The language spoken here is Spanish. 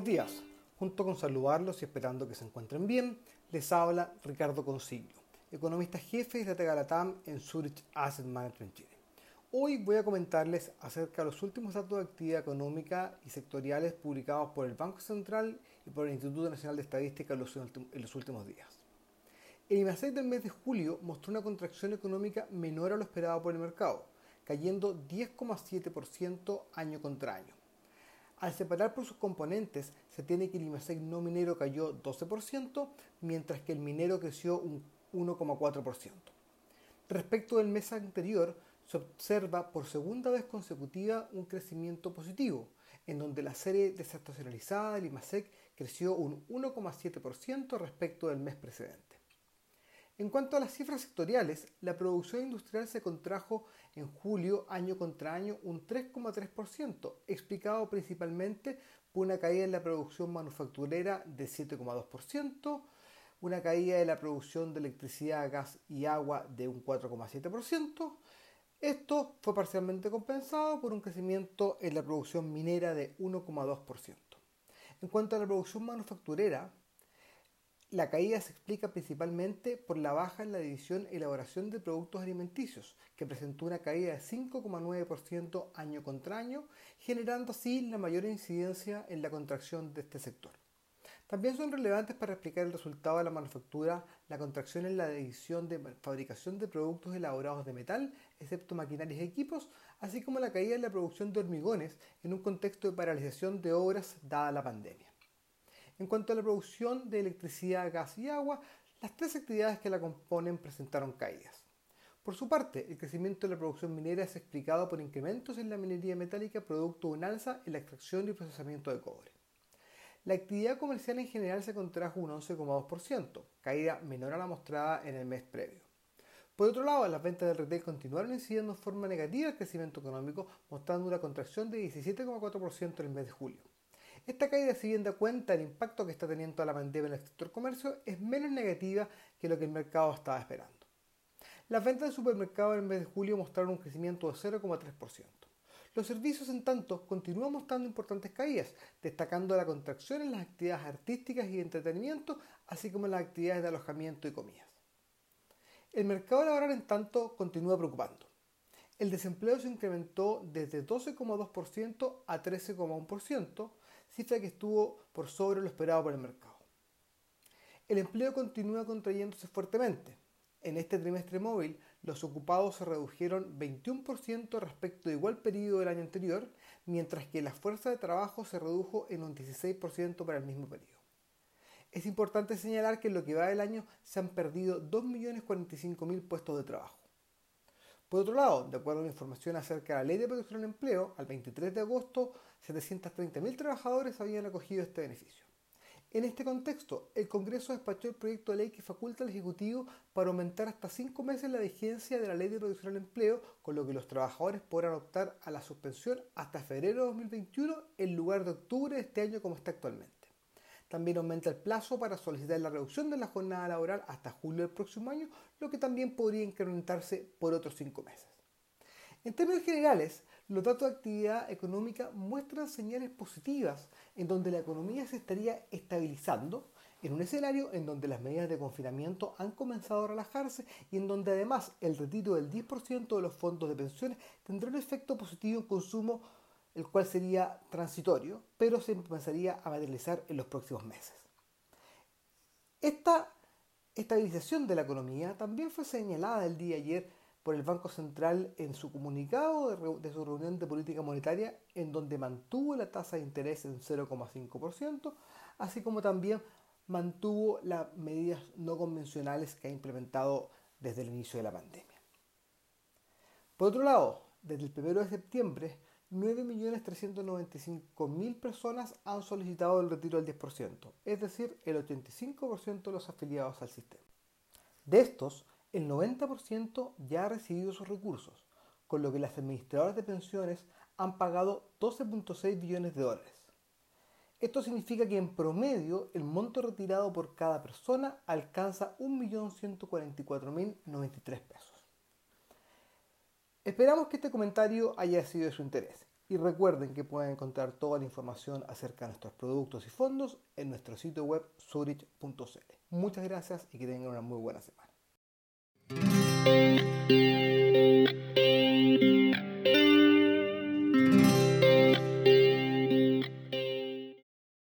buenos días. Junto con saludarlos y esperando que se encuentren bien, les habla Ricardo Consiglio, economista jefe de Estratega Latam en Zurich Asset Management Chile. Hoy voy a comentarles acerca de los últimos datos de actividad económica y sectoriales publicados por el Banco Central y por el Instituto Nacional de Estadística en los últimos días. El IMASEC del mes de julio mostró una contracción económica menor a lo esperado por el mercado, cayendo 10,7% año contra año. Al separar por sus componentes, se tiene que el IMASEC no minero cayó 12%, mientras que el minero creció un 1,4%. Respecto del mes anterior, se observa por segunda vez consecutiva un crecimiento positivo, en donde la serie desestacionalizada del IMASEC creció un 1,7% respecto del mes precedente. En cuanto a las cifras sectoriales, la producción industrial se contrajo en julio año contra año un 3,3%, explicado principalmente por una caída en la producción manufacturera de 7,2%, una caída de la producción de electricidad, gas y agua de un 4,7%. Esto fue parcialmente compensado por un crecimiento en la producción minera de 1,2%. En cuanto a la producción manufacturera, la caída se explica principalmente por la baja en la división elaboración de productos alimenticios, que presentó una caída de 5,9% año contra año, generando así la mayor incidencia en la contracción de este sector. También son relevantes para explicar el resultado de la manufactura la contracción en la división de fabricación de productos elaborados de metal, excepto maquinarias y equipos, así como la caída en la producción de hormigones en un contexto de paralización de obras dada la pandemia. En cuanto a la producción de electricidad, gas y agua, las tres actividades que la componen presentaron caídas. Por su parte, el crecimiento de la producción minera es explicado por incrementos en la minería metálica producto de un alza en la extracción y procesamiento de cobre. La actividad comercial en general se contrajo un 11,2%, caída menor a la mostrada en el mes previo. Por otro lado, las ventas del retail continuaron incidiendo en forma negativa el crecimiento económico, mostrando una contracción de 17,4% en el mes de julio. Esta caída, si bien da cuenta del impacto que está teniendo la pandemia en el sector comercio, es menos negativa que lo que el mercado estaba esperando. Las ventas de supermercados en el mes de julio mostraron un crecimiento de 0,3%. Los servicios, en tanto, continúan mostrando importantes caídas, destacando la contracción en las actividades artísticas y de entretenimiento, así como en las actividades de alojamiento y comidas. El mercado laboral, en tanto, continúa preocupando. El desempleo se incrementó desde 12,2% a 13,1%, cifra que estuvo por sobre lo esperado por el mercado. El empleo continúa contrayéndose fuertemente. En este trimestre móvil, los ocupados se redujeron 21% respecto de igual periodo del año anterior, mientras que la fuerza de trabajo se redujo en un 16% para el mismo periodo. Es importante señalar que en lo que va del año se han perdido 2.045.000 puestos de trabajo. Por otro lado, de acuerdo a la información acerca de la Ley de Protección del Empleo, al 23 de agosto 730.000 trabajadores habían acogido este beneficio. En este contexto, el Congreso despachó el proyecto de ley que faculta al Ejecutivo para aumentar hasta cinco meses la vigencia de la Ley de Protección del Empleo, con lo que los trabajadores podrán optar a la suspensión hasta febrero de 2021 en lugar de octubre de este año como está actualmente. También aumenta el plazo para solicitar la reducción de la jornada laboral hasta julio del próximo año, lo que también podría incrementarse por otros cinco meses. En términos generales, los datos de actividad económica muestran señales positivas en donde la economía se estaría estabilizando en un escenario en donde las medidas de confinamiento han comenzado a relajarse y en donde además el retiro del 10% de los fondos de pensiones tendrá un efecto positivo en consumo el cual sería transitorio, pero se comenzaría a materializar en los próximos meses. Esta estabilización de la economía también fue señalada el día de ayer por el Banco Central en su comunicado de, su reunión de política monetaria, en donde mantuvo la tasa de interés en 0,5%, así como también mantuvo las medidas no convencionales que ha implementado desde el inicio de la pandemia. Por otro lado, desde el 1 de septiembre, 9.395.000 personas han solicitado el retiro del 10%, es decir, el 85% de los afiliados al sistema. De estos, el 90% ya ha recibido sus recursos, con lo que las administradoras de pensiones han pagado 12.6 billones de dólares. Esto significa que en promedio el monto retirado por cada persona alcanza 1.144.093 pesos. Esperamos que este comentario haya sido de su interés. Y recuerden que pueden encontrar toda la información acerca de nuestros productos y fondos en nuestro sitio web zurich.cl. Muchas gracias y que tengan una muy buena semana.